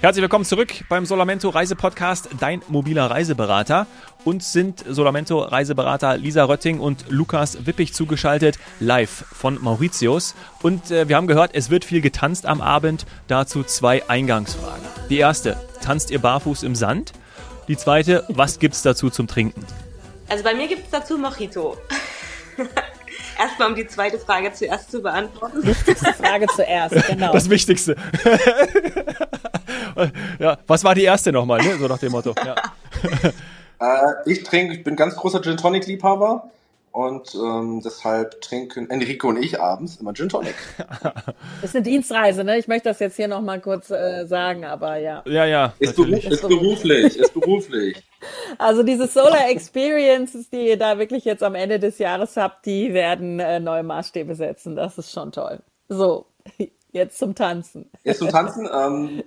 Herzlich willkommen zurück beim Solamento Reisepodcast, dein mobiler Reiseberater. Uns sind Solamento Reiseberater Lisa Rötting und Lukas Wippig zugeschaltet, live von Mauritius. Und äh, wir haben gehört, es wird viel getanzt am Abend. Dazu zwei Eingangsfragen. Die erste, tanzt ihr barfuß im Sand? Die zweite, was gibt's dazu zum Trinken? Also bei mir gibt's dazu Mojito. Erstmal um die zweite Frage zuerst zu beantworten. Wichtigste Frage zuerst, genau. Das Wichtigste. ja, was war die erste nochmal, ne? so nach dem Motto. Ja. Äh, ich trinke, ich bin ganz großer Gin Tonic Liebhaber und ähm, deshalb trinken Enrico und ich abends immer Gin Tonic. Das ist eine Dienstreise, ne? Ich möchte das jetzt hier nochmal kurz äh, sagen, aber ja. Ja, ja. Ist, beruf, ist beruflich, ist beruflich. Also diese Solar Experiences, die ihr da wirklich jetzt am Ende des Jahres habt, die werden äh, neue Maßstäbe setzen. Das ist schon toll. So, jetzt zum Tanzen. Jetzt zum Tanzen. Ähm,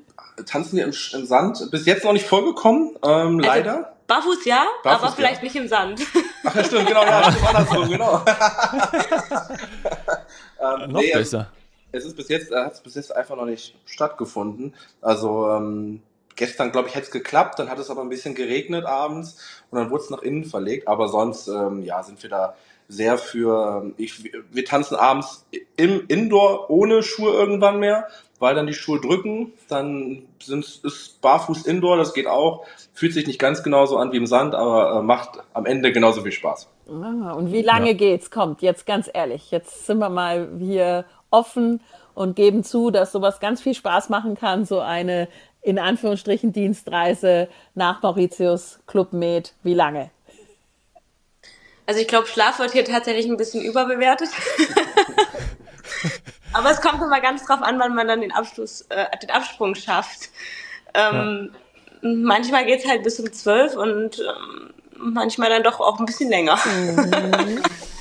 tanzen wir im, im Sand. Bis jetzt noch nicht vorgekommen, ähm, leider. Also, barfuß ja, Barfuß, aber vielleicht ja. nicht im Sand. Ach ja, stimmt, genau, ja, stimmt andersrum, genau. ähm, Noch nee, besser. Es ist bis jetzt, äh, hat es bis jetzt einfach noch nicht stattgefunden. Also ähm, gestern, glaube ich, hätte es geklappt, dann hat es aber ein bisschen geregnet abends und dann wurde es nach innen verlegt. Aber sonst, ähm, ja, sind wir da sehr für. Ähm, ich, wir tanzen abends im Indoor ohne Schuhe irgendwann mehr, weil dann die Schuhe drücken. Dann sind ist barfuß Indoor, das geht auch. Fühlt sich nicht ganz genauso an wie im Sand, aber äh, macht am Ende genauso viel Spaß. Ah, und wie lange Ja. geht's? Kommt, jetzt ganz ehrlich, jetzt sind wir mal hier offen und geben zu, dass sowas ganz viel Spaß machen kann, so eine in Anführungsstrichen Dienstreise nach Mauritius, Club Med. Wie lange? Also ich glaube, Schlaf wird hier tatsächlich ein bisschen überbewertet. aber es kommt immer ganz drauf an, wann man dann den Abschluss, äh, den Absprung schafft. Ähm, Manchmal geht's halt bis um zwölf und ähm, manchmal dann doch auch ein bisschen länger.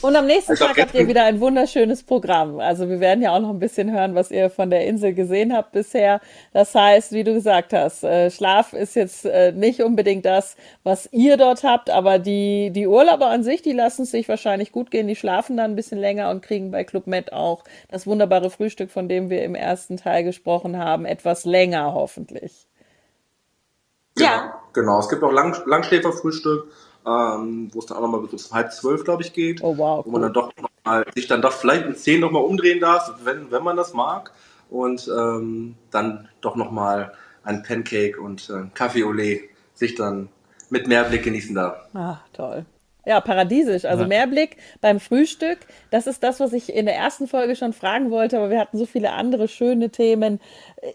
Und am nächsten Also Tag habt ihr wieder ein wunderschönes Programm. Also wir werden ja auch noch ein bisschen hören, was ihr von der Insel gesehen habt bisher. Das heißt, wie du gesagt hast, äh, Schlaf ist jetzt äh, nicht unbedingt das, was ihr dort habt, aber die, die Urlauber an sich, die lassen es sich wahrscheinlich gut gehen. Die schlafen dann ein bisschen länger und kriegen bei Club Med auch das wunderbare Frühstück, von dem wir im ersten Teil gesprochen haben, etwas länger hoffentlich. Ja. Genau, es gibt auch Lang Langschläferfrühstück, ähm, wo es dann auch nochmal bis um halb zwölf, glaube ich, geht. Oh, wow, Wo man dann doch noch mal, sich dann doch vielleicht in zehn nochmal umdrehen darf, wenn, wenn man das mag. Und ähm, dann doch nochmal ein Pancake und äh, Kaffee Olé sich dann mit Mehrblick genießen darf. Ah, toll. Ja, paradiesisch. Also Ja. Mehrblick beim Frühstück. Das ist das, was ich in der ersten Folge schon fragen wollte, aber wir hatten so viele andere schöne Themen.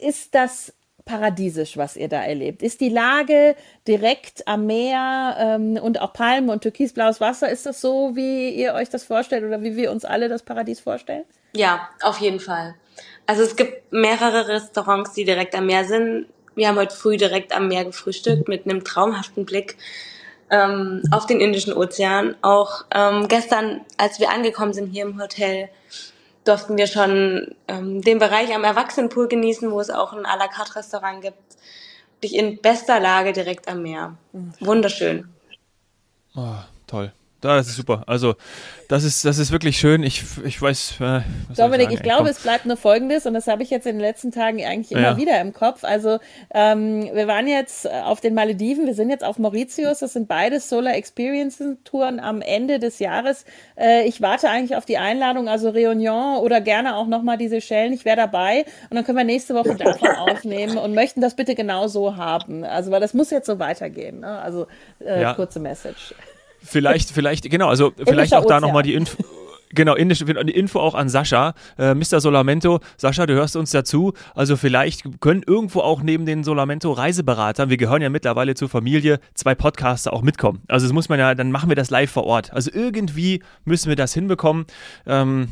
Ist das paradiesisch, was ihr da erlebt? Ist die Lage direkt am Meer ähm, und auch Palmen und türkisblaues Wasser? Ist das so, wie ihr euch das vorstellt oder wie wir uns alle das Paradies vorstellen? Ja, auf jeden Fall. Also es gibt mehrere Restaurants, die direkt am Meer sind. Wir haben heute früh direkt am Meer gefrühstückt mit einem traumhaften Blick ähm, auf den Indischen Ozean. Auch ähm, gestern, als wir angekommen sind hier im Hotel, durften wir schon ähm, den Bereich am Erwachsenenpool genießen, wo es auch ein à la carte Restaurant gibt. Dich in bester Lage direkt am Meer. Wunderschön. Oh, toll. Das ist super. Also, das ist, das ist wirklich schön. Ich, ich weiß. Äh, Dominik, ich ey, glaube, komm. es bleibt nur Folgendes und das habe ich jetzt in den letzten Tagen eigentlich immer Ja. wieder im Kopf. Also ähm, wir waren jetzt äh, auf den Malediven, wir sind jetzt auf Mauritius, das sind beides Solar Experience Touren am Ende des Jahres. Äh, ich warte eigentlich auf die Einladung, also Réunion oder gerne auch nochmal die Seychellen, ich wäre dabei und dann können wir nächste Woche davon aufnehmen und möchten das bitte genau so haben. Also weil das muss jetzt so weitergehen. Ne? Also äh, Ja. kurze Message. Vielleicht, vielleicht, genau, also vielleicht Indischer auch da nochmal die Info. Genau, indische, die Info auch an Sascha, äh, Mr. Solamento. Sascha, du hörst uns dazu. Also vielleicht können irgendwo auch neben den Solamento Reiseberatern, wir gehören ja mittlerweile zur Familie, zwei Podcaster auch mitkommen. Also das muss man ja, dann machen wir das live vor Ort. Also irgendwie müssen wir das hinbekommen. Ähm,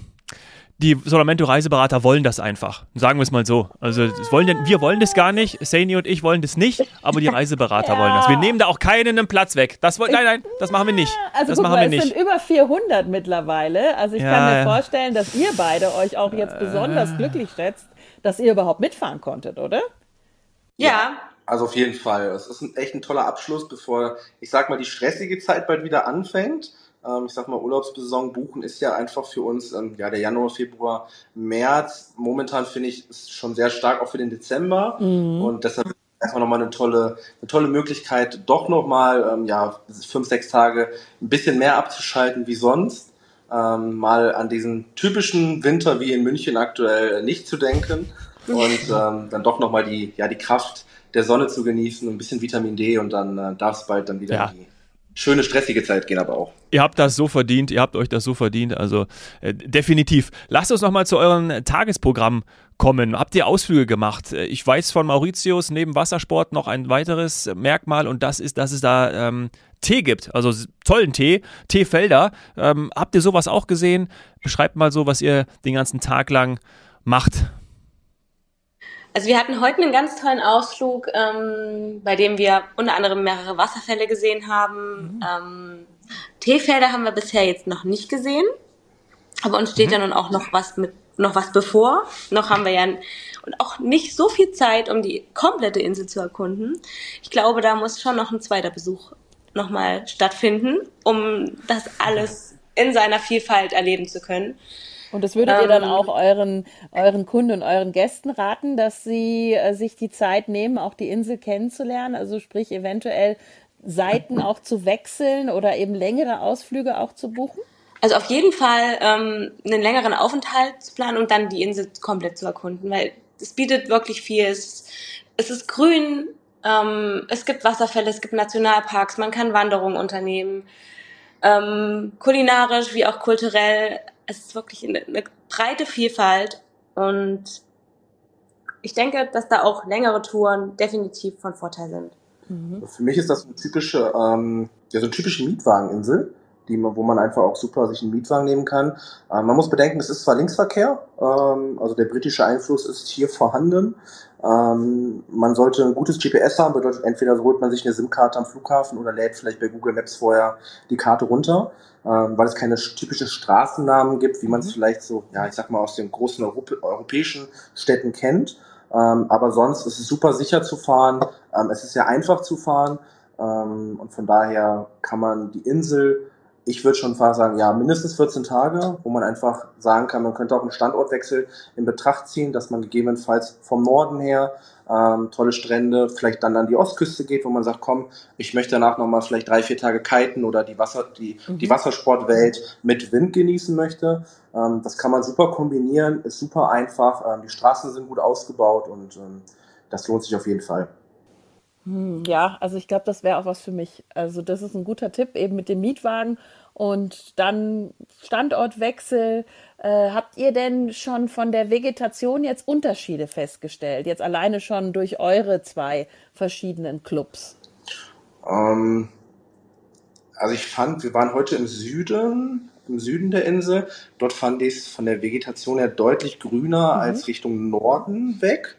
die Solamento Reiseberater wollen das einfach. Sagen wir es mal so. Also das wollen, denn- wir wollen das gar nicht. Saini und ich wollen das nicht, aber die Reiseberater Ja. wollen das. Wir nehmen da auch keinen einen Platz weg. Das wollen, nein, nein, das machen wir nicht. Also das guck machen mal, wir es nicht. sind über 400 mittlerweile. Also ich Ja, kann mir ja. vorstellen, dass ihr beide euch auch jetzt besonders glücklich schätzt, dass ihr überhaupt mitfahren konntet, oder? Ja, Also auf jeden Fall. Es ist ein, echt ein toller Abschluss, bevor, ich sag mal, die stressige Zeit bald wieder anfängt. Ähm, ich sag mal, Urlaubssaison buchen ist ja einfach für uns, ähm, ja, der Januar, Februar, März. Momentan finde ich, ist schon sehr stark auch für den Dezember. Und deshalb erstmal nochmal eine tolle, eine tolle Möglichkeit, doch nochmal, ähm, ja, fünf, sechs Tage ein bisschen mehr abzuschalten wie sonst. Ähm, mal an diesen typischen Winter wie in München aktuell nicht zu denken und ähm, dann doch nochmal die, ja, die Kraft der Sonne zu genießen, ein bisschen Vitamin D und dann äh, darf es bald dann wieder ja. die schöne, stressige Zeit gehen aber auch. Ihr habt das so verdient, ihr habt euch das so verdient, also äh, definitiv. Lasst uns nochmal zu eurem Tagesprogramm kommen. Habt ihr Ausflüge gemacht? Äh, ich weiß von Mauritius neben Wassersport noch ein weiteres Merkmal und das ist, dass es da ähm, Tee gibt, also tollen Tee, Teefelder. Ähm, habt ihr sowas auch gesehen? Beschreibt mal so, was ihr den ganzen Tag lang macht. Also wir hatten heute einen ganz tollen Ausflug, ähm, bei dem wir unter anderem mehrere Wasserfälle gesehen haben. Mhm. Ähm, Teefelder haben wir bisher jetzt noch nicht gesehen, aber uns steht mhm. ja nun auch noch was mit noch was bevor. Noch haben wir ja und auch nicht so viel Zeit, um die komplette Insel zu erkunden. Ich glaube, da muss schon noch ein zweiter Besuch nochmal stattfinden, um das alles in seiner Vielfalt erleben zu können. Und das würdet ähm, ihr dann ähm. auch euren, euren Kunden und euren Gästen raten, dass sie äh, sich die Zeit nehmen, auch die Insel kennenzulernen? Also sprich eventuell Seiten auch zu wechseln oder eben längere Ausflüge auch zu buchen? Also auf jeden Fall ähm, einen längeren Aufenthaltsplan und dann die Insel komplett zu erkunden, weil es bietet wirklich viel. Es, es ist grün, ähm, es gibt Wasserfälle, es gibt Nationalparks, man kann Wanderungen unternehmen. Ähm, kulinarisch wie auch kulturell es ist wirklich eine, eine breite Vielfalt und ich denke, dass da auch längere Touren definitiv von Vorteil sind. Mhm. Für mich ist das eine typische, ähm, ja, so eine typische Mietwageninsel, die man, wo man einfach auch super sich einen Mietwagen nehmen kann. Ähm, man muss bedenken, es ist zwar Linksverkehr, ähm, also der britische Einfluss ist hier vorhanden. Ähm, man sollte ein gutes GPS haben, bedeutet entweder holt man sich eine SIM-Karte am Flughafen oder lädt vielleicht bei Google Maps vorher die Karte runter ähm, weil es keine typischen Straßennamen gibt, wie man es mhm. vielleicht so, ja, ich sag mal, aus den großen Europä europäischen Städten kennt. Ähm, aber sonst ist es super sicher zu fahren. Ähm, es ist sehr einfach zu fahren. Ähm, und von daher kann man die Insel ich würde schon fast sagen, ja, mindestens 14 Tage, wo man einfach sagen kann, man könnte auch einen Standortwechsel in Betracht ziehen, dass man gegebenenfalls vom Norden her ähm, tolle Strände, vielleicht dann an die Ostküste geht, wo man sagt, komm, ich möchte danach nochmal vielleicht drei, vier Tage kiten oder die Wasser, die, mhm. die Wassersportwelt mit Wind genießen möchte. Ähm, das kann man super kombinieren, ist super einfach, ähm, die Straßen sind gut ausgebaut und ähm, das lohnt sich auf jeden Fall. Hm, ja, also ich glaube, das wäre auch was für mich. Also das ist ein guter Tipp, eben mit dem Mietwagen und dann Standortwechsel. Äh, habt ihr denn schon von der Vegetation jetzt Unterschiede festgestellt? Jetzt alleine schon durch eure zwei verschiedenen Clubs? Ähm, also ich fand, wir waren heute im Süden, im Süden der Insel. Dort fand ich es von der Vegetation her deutlich grüner mhm. als Richtung Norden weg.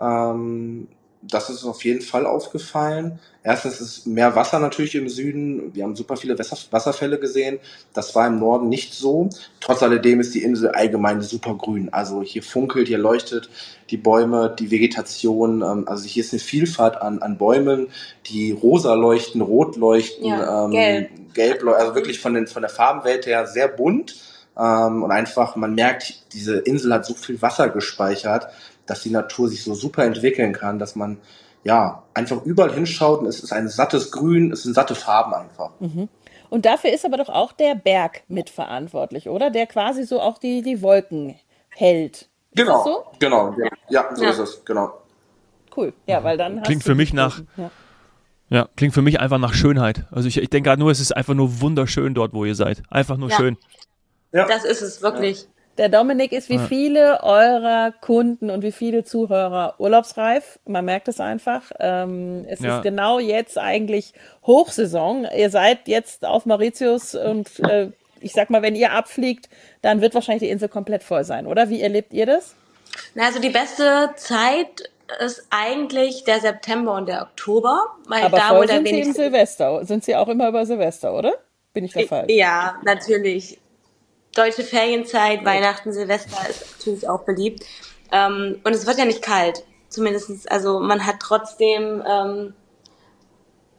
Ähm, das ist auf jeden Fall aufgefallen. Erstens ist mehr Wasser natürlich im Süden. Wir haben super viele Wasserfälle gesehen. Das war im Norden nicht so. Trotz alledem ist die Insel allgemein super grün. Also hier funkelt, hier leuchtet die Bäume, die Vegetation. Ähm, also hier ist eine Vielfalt an, an Bäumen, die rosa leuchten, rot leuchten, ja, ähm, gelb. gelb, also wirklich von, den, von der Farbenwelt her sehr bunt. Ähm, und einfach, man merkt, diese Insel hat so viel Wasser gespeichert, dass die Natur sich so super entwickeln kann, dass man ja einfach überall hinschaut und es ist ein sattes Grün, es sind satte Farben einfach. Mhm. Und dafür ist aber doch auch der Berg mitverantwortlich, oder? Der quasi so auch die, die Wolken hält. Genau, so? genau, ja, ja so ja. ist es, genau. Cool, ja, weil dann klingt für mich nach, ja. ja. klingt für mich einfach nach Schönheit. Also ich, ich denke gerade nur, es ist einfach nur wunderschön dort, wo ihr seid. Einfach nur schön. Ja. Das ist es wirklich. Der Dominik ist wie ja. viele eurer Kunden und wie viele Zuhörer urlaubsreif. Man merkt es einfach. Ähm, es ja. ist genau jetzt eigentlich Hochsaison. Ihr seid jetzt auf Mauritius und äh, ich sag mal, wenn ihr abfliegt, dann wird wahrscheinlich die Insel komplett voll sein, oder? Wie erlebt ihr das? Na, also die beste Zeit ist eigentlich der September und der Oktober. Weil Aber da, voll sind sie im Silvester. Sind sie auch immer über Silvester, oder? Bin ich da falsch? Ja, natürlich deutsche Ferienzeit, Weihnachten, Silvester ist natürlich auch beliebt. Ähm, und es wird ja nicht kalt. Zumindest, also man hat trotzdem ähm,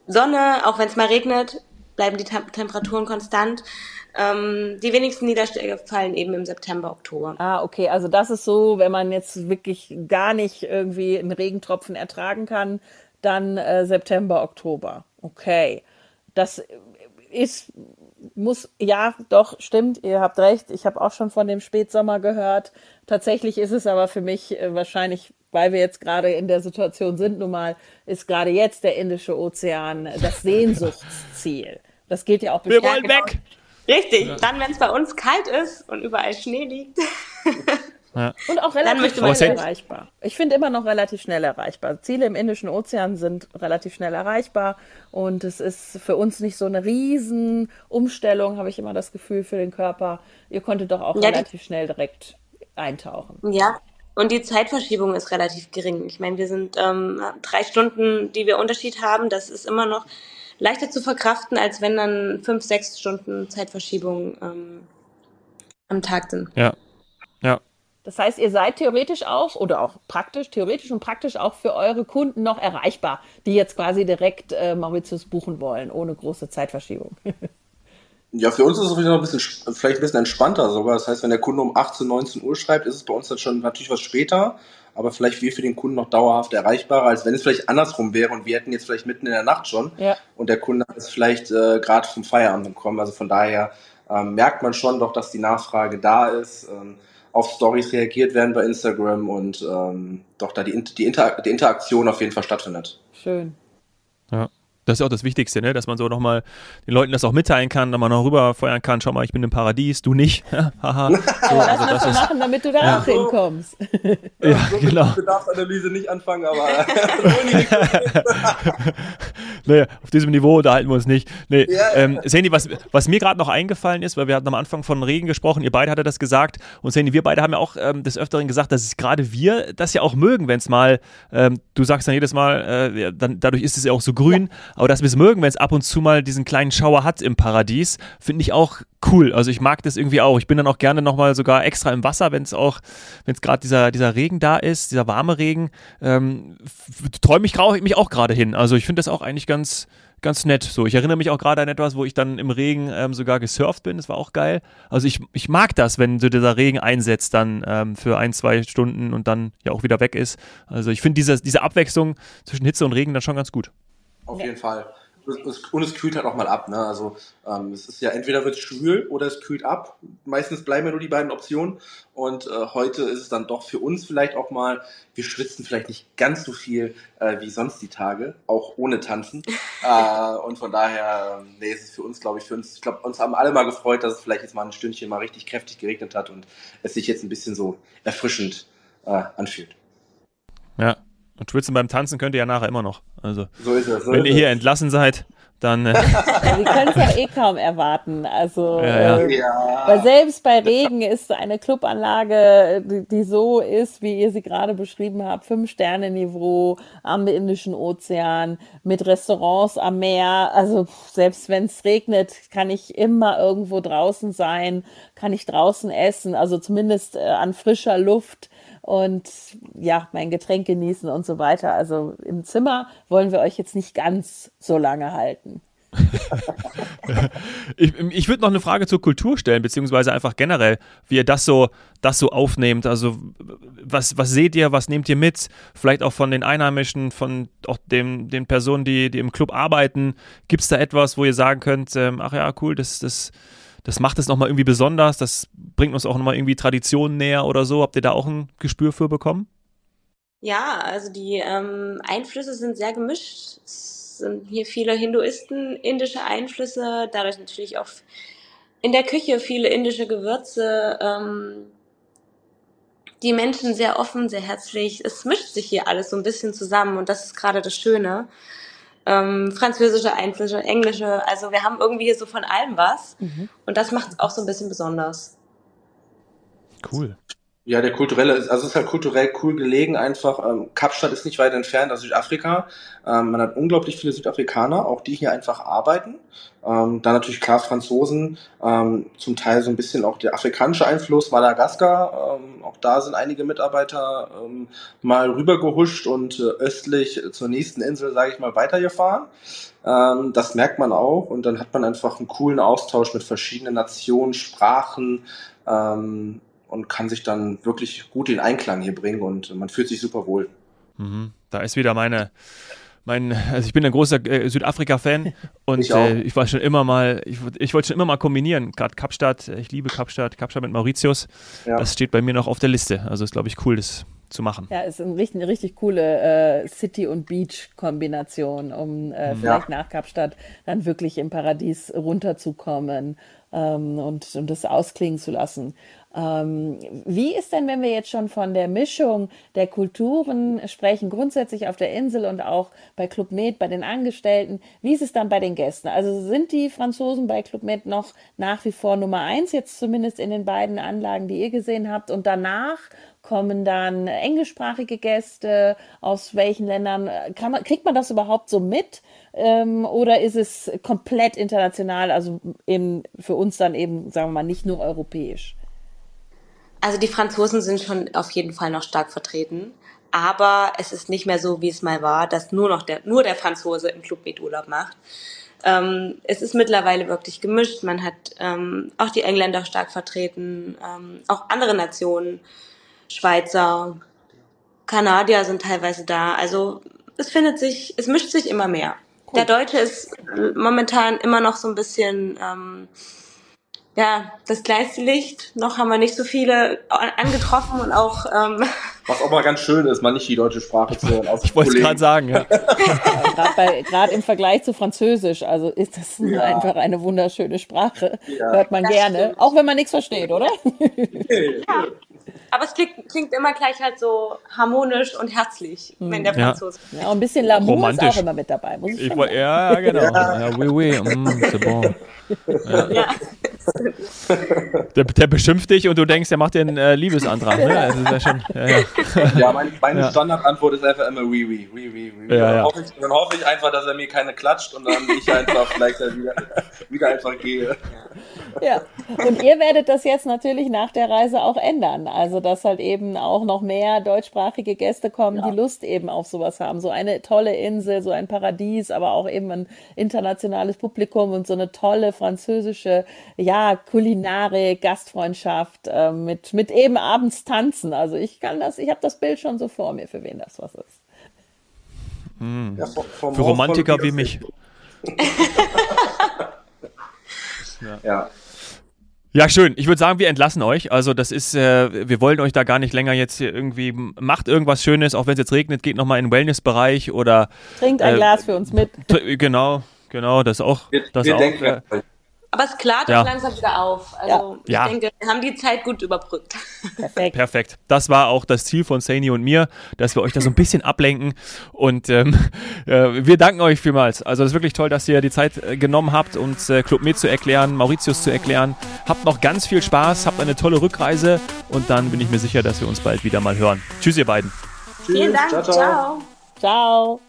Sonne, auch wenn es mal regnet, bleiben die Tem Temperaturen konstant. Ähm, die wenigsten Niederschläge fallen eben im September, Oktober. Ah, okay. Also das ist so, wenn man jetzt wirklich gar nicht irgendwie einen Regentropfen ertragen kann, dann äh, September, Oktober. Okay. Das ist, muss, ja, doch, stimmt, ihr habt recht. Ich habe auch schon von dem Spätsommer gehört. Tatsächlich ist es aber für mich äh, wahrscheinlich, weil wir jetzt gerade in der Situation sind, nun mal, ist gerade jetzt der Indische Ozean das Sehnsuchtsziel. Das gilt ja auch Wir wollen genau. weg! Richtig, ja. dann, wenn es bei uns kalt ist und überall Schnee liegt. Ja. Und auch relativ schnell erreichbar. Ich finde immer noch relativ schnell erreichbar. Ziele im Indischen Ozean sind relativ schnell erreichbar und es ist für uns nicht so eine riesen Umstellung, habe ich immer das Gefühl für den Körper. Ihr konntet doch auch ja, relativ schnell direkt eintauchen. Ja, und die Zeitverschiebung ist relativ gering. Ich meine, wir sind ähm, drei Stunden, die wir Unterschied haben. Das ist immer noch leichter zu verkraften, als wenn dann fünf, sechs Stunden Zeitverschiebung ähm, am Tag sind. Ja. Das heißt, ihr seid theoretisch auch oder auch praktisch, theoretisch und praktisch auch für eure Kunden noch erreichbar, die jetzt quasi direkt äh, Mauritius buchen wollen, ohne große Zeitverschiebung. Ja, für uns ist es noch ein bisschen, vielleicht ein bisschen entspannter sogar. Das heißt, wenn der Kunde um 18, 19 Uhr schreibt, ist es bei uns dann schon natürlich was später, aber vielleicht wir für den Kunden noch dauerhaft erreichbarer, als wenn es vielleicht andersrum wäre und wir hätten jetzt vielleicht mitten in der Nacht schon ja. und der Kunde ist vielleicht äh, gerade vom Feierabend gekommen. Also von daher ähm, merkt man schon doch, dass die Nachfrage da ist. Ähm, auf Stories reagiert werden bei Instagram und ähm, doch da die, die, Inter die Interaktion auf jeden Fall stattfindet. Schön. Ja. Das ist auch das Wichtigste, ne? dass man so nochmal den Leuten das auch mitteilen kann, dass man noch rüberfeuern kann. Schau mal, ich bin im Paradies, du nicht. Haha. so, also das, das machen, damit du da ja. auch hinkommst. ja, so genau. Bedarfsanalyse nicht anfangen, aber. nee, auf diesem Niveau unterhalten wir uns nicht. Nee, ja, ähm, Sandy, was, was mir gerade noch eingefallen ist, weil wir hatten am Anfang von Regen gesprochen, ihr beide hattet das gesagt und Sandy, wir beide haben ja auch ähm, des Öfteren gesagt, dass gerade wir das ja auch mögen, wenn es mal, ähm, du sagst dann jedes Mal, äh, dann, dadurch ist es ja auch so grün. Aber dass wir es mögen, wenn es ab und zu mal diesen kleinen Schauer hat im Paradies, finde ich auch cool. Also ich mag das irgendwie auch. Ich bin dann auch gerne nochmal sogar extra im Wasser, wenn es auch, wenn es gerade dieser, dieser Regen da ist, dieser warme Regen, ähm, träume ich mich auch gerade hin. Also ich finde das auch eigentlich ganz, ganz nett. So, ich erinnere mich auch gerade an etwas, wo ich dann im Regen ähm, sogar gesurft bin. Das war auch geil. Also ich, ich mag das, wenn so dieser Regen einsetzt dann ähm, für ein, zwei Stunden und dann ja auch wieder weg ist. Also ich finde diese, diese Abwechslung zwischen Hitze und Regen dann schon ganz gut. Auf ja. jeden Fall. Und es kühlt halt auch mal ab. Ne? Also ähm, es ist ja entweder wird es schwül oder es kühlt ab. Meistens bleiben ja nur die beiden Optionen. Und äh, heute ist es dann doch für uns vielleicht auch mal, wir schwitzen vielleicht nicht ganz so viel äh, wie sonst die Tage, auch ohne Tanzen. äh, und von daher, ähm, nee, ist es für uns, glaube ich, für uns, ich glaube, uns haben alle mal gefreut, dass es vielleicht jetzt mal ein Stündchen mal richtig kräftig geregnet hat und es sich jetzt ein bisschen so erfrischend äh, anfühlt. Ja, und schwitzen beim Tanzen könnt ihr ja nachher immer noch. Also, so ist es, so wenn ist ihr hier entlassen seid, dann. Äh ja, wir können es ja eh kaum erwarten. Also, ja, ja. Äh, weil selbst bei Regen ist eine Clubanlage, die, die so ist, wie ihr sie gerade beschrieben habt, Fünf-Sterne-Niveau am Indischen Ozean, mit Restaurants am Meer. Also, selbst wenn es regnet, kann ich immer irgendwo draußen sein, kann ich draußen essen, also zumindest äh, an frischer Luft und ja, mein Getränk genießen und so weiter. Also im Zimmer wollen wir euch jetzt nicht ganz so lange halten. ich ich würde noch eine Frage zur Kultur stellen, beziehungsweise einfach generell, wie ihr das so, das so aufnehmt. Also, was, was seht ihr, was nehmt ihr mit? Vielleicht auch von den Einheimischen, von auch dem, den Personen, die, die im Club arbeiten. Gibt es da etwas, wo ihr sagen könnt, ähm, ach ja, cool, das, das, das macht es nochmal irgendwie besonders, das bringt uns auch nochmal irgendwie Traditionen näher oder so. Habt ihr da auch ein Gespür für bekommen? Ja, also die ähm, Einflüsse sind sehr gemischt. Es sind hier viele Hinduisten, indische Einflüsse, dadurch natürlich auch in der Küche viele indische Gewürze. Ähm, die Menschen sehr offen, sehr herzlich. Es mischt sich hier alles so ein bisschen zusammen und das ist gerade das Schöne ähm, französische Einflüsse, englische. Also wir haben irgendwie hier so von allem was. Mhm. Und das macht es auch so ein bisschen besonders. Cool. Ja, der kulturelle, also es ist halt kulturell cool gelegen einfach. Ähm, Kapstadt ist nicht weit entfernt aus Südafrika. Ähm, man hat unglaublich viele Südafrikaner, auch die hier einfach arbeiten. Ähm, dann natürlich klar Franzosen, ähm, zum Teil so ein bisschen auch der afrikanische Einfluss, Madagaskar. Ähm, auch da sind einige Mitarbeiter ähm, mal rübergehuscht und äh, östlich zur nächsten Insel, sage ich mal, weitergefahren. Ähm, das merkt man auch und dann hat man einfach einen coolen Austausch mit verschiedenen Nationen, Sprachen. Ähm, und kann sich dann wirklich gut in Einklang hier bringen und man fühlt sich super wohl. Mhm. Da ist wieder meine, mein, also ich bin ein großer äh, Südafrika-Fan und ich, äh, ich, war schon immer mal, ich, ich wollte schon immer mal kombinieren. Gerade Kapstadt, ich liebe Kapstadt, Kapstadt mit Mauritius. Ja. Das steht bei mir noch auf der Liste. Also ist, glaube ich, cool, das zu machen. Ja, ist eine richtig, eine richtig coole äh, City- und Beach-Kombination, um äh, mhm. vielleicht ja. nach Kapstadt dann wirklich im Paradies runterzukommen ähm, und, und das ausklingen zu lassen. Ähm, wie ist denn, wenn wir jetzt schon von der Mischung der Kulturen sprechen, grundsätzlich auf der Insel und auch bei Club Med, bei den Angestellten, wie ist es dann bei den Gästen? Also sind die Franzosen bei Club Med noch nach wie vor Nummer eins, jetzt zumindest in den beiden Anlagen, die ihr gesehen habt, und danach kommen dann englischsprachige Gäste? Aus welchen Ländern? Man, kriegt man das überhaupt so mit? Ähm, oder ist es komplett international, also eben für uns dann eben, sagen wir mal, nicht nur europäisch? Also die Franzosen sind schon auf jeden Fall noch stark vertreten. Aber es ist nicht mehr so, wie es mal war, dass nur noch der, nur der Franzose im Club mit Urlaub macht. Ähm, es ist mittlerweile wirklich gemischt. Man hat ähm, auch die Engländer stark vertreten, ähm, auch andere Nationen, Schweizer, Kanadier sind teilweise da. Also es findet sich, es mischt sich immer mehr. Cool. Der Deutsche ist momentan immer noch so ein bisschen ähm, ja, das kleinste Licht. Noch haben wir nicht so viele angetroffen und auch. Ähm, Was auch mal ganz schön ist, mal nicht die deutsche Sprache zu hören. Ich wollte es gerade sagen, ja. ja Gerade im Vergleich zu Französisch, also ist das ja. einfach eine wunderschöne Sprache. Ja. Hört man das gerne, stimmt. auch wenn man nichts versteht, oder? Ja. Aber es klingt, klingt, immer gleich halt so harmonisch und herzlich, mhm. wenn der Franzose. Ja, und ein bisschen L'amour ist auch immer mit dabei. Muss ich, ich ja, genau. Ja, oui, oui, mm, c'est bon. Ja. Der, der, beschimpft dich und du denkst, er macht dir einen äh, Liebesantrag. Ne? Also ja schon, ja, ja. ja meine, meine ja. Standardantwort ist einfach immer oui, oui, oui, oui. Ja, dann, hoffe ich, dann, hoffe ich, einfach, dass er mir keine klatscht und dann ich einfach vielleicht wieder, wieder einfach gehe. Ja, und ihr werdet das jetzt natürlich nach der Reise auch ändern. Also, dass halt eben auch noch mehr deutschsprachige Gäste kommen, die Lust eben auf sowas haben. So eine tolle Insel, so ein Paradies, aber auch eben ein internationales Publikum und so eine tolle französische, ja, Kulinarik, Gastfreundschaft äh, mit, mit eben abends tanzen. Also ich kann das, ich habe das Bild schon so vor mir, für wen das was ist. Hm. Ja, für Romantiker wie mich. ja. ja. Ja, schön. Ich würde sagen, wir entlassen euch. Also das ist, äh, wir wollen euch da gar nicht länger jetzt hier irgendwie, macht irgendwas Schönes, auch wenn es jetzt regnet, geht nochmal in den Wellnessbereich oder... Trinkt ein äh, Glas für uns mit. Genau, genau, das auch. Wir, das wir auch, denken, äh, aber es klart ja. auch langsam wieder auf. Also ja. ich ja. denke, wir haben die Zeit gut überbrückt. Perfekt. Perfekt. Das war auch das Ziel von Saini und mir, dass wir euch da so ein bisschen ablenken. Und ähm, äh, wir danken euch vielmals. Also das ist wirklich toll, dass ihr die Zeit äh, genommen habt, uns äh, Club Med zu erklären, Mauritius zu erklären. Habt noch ganz viel Spaß, habt eine tolle Rückreise und dann bin ich mir sicher, dass wir uns bald wieder mal hören. Tschüss, ihr beiden. Tschüss. Vielen Dank. ciao. ciao. ciao.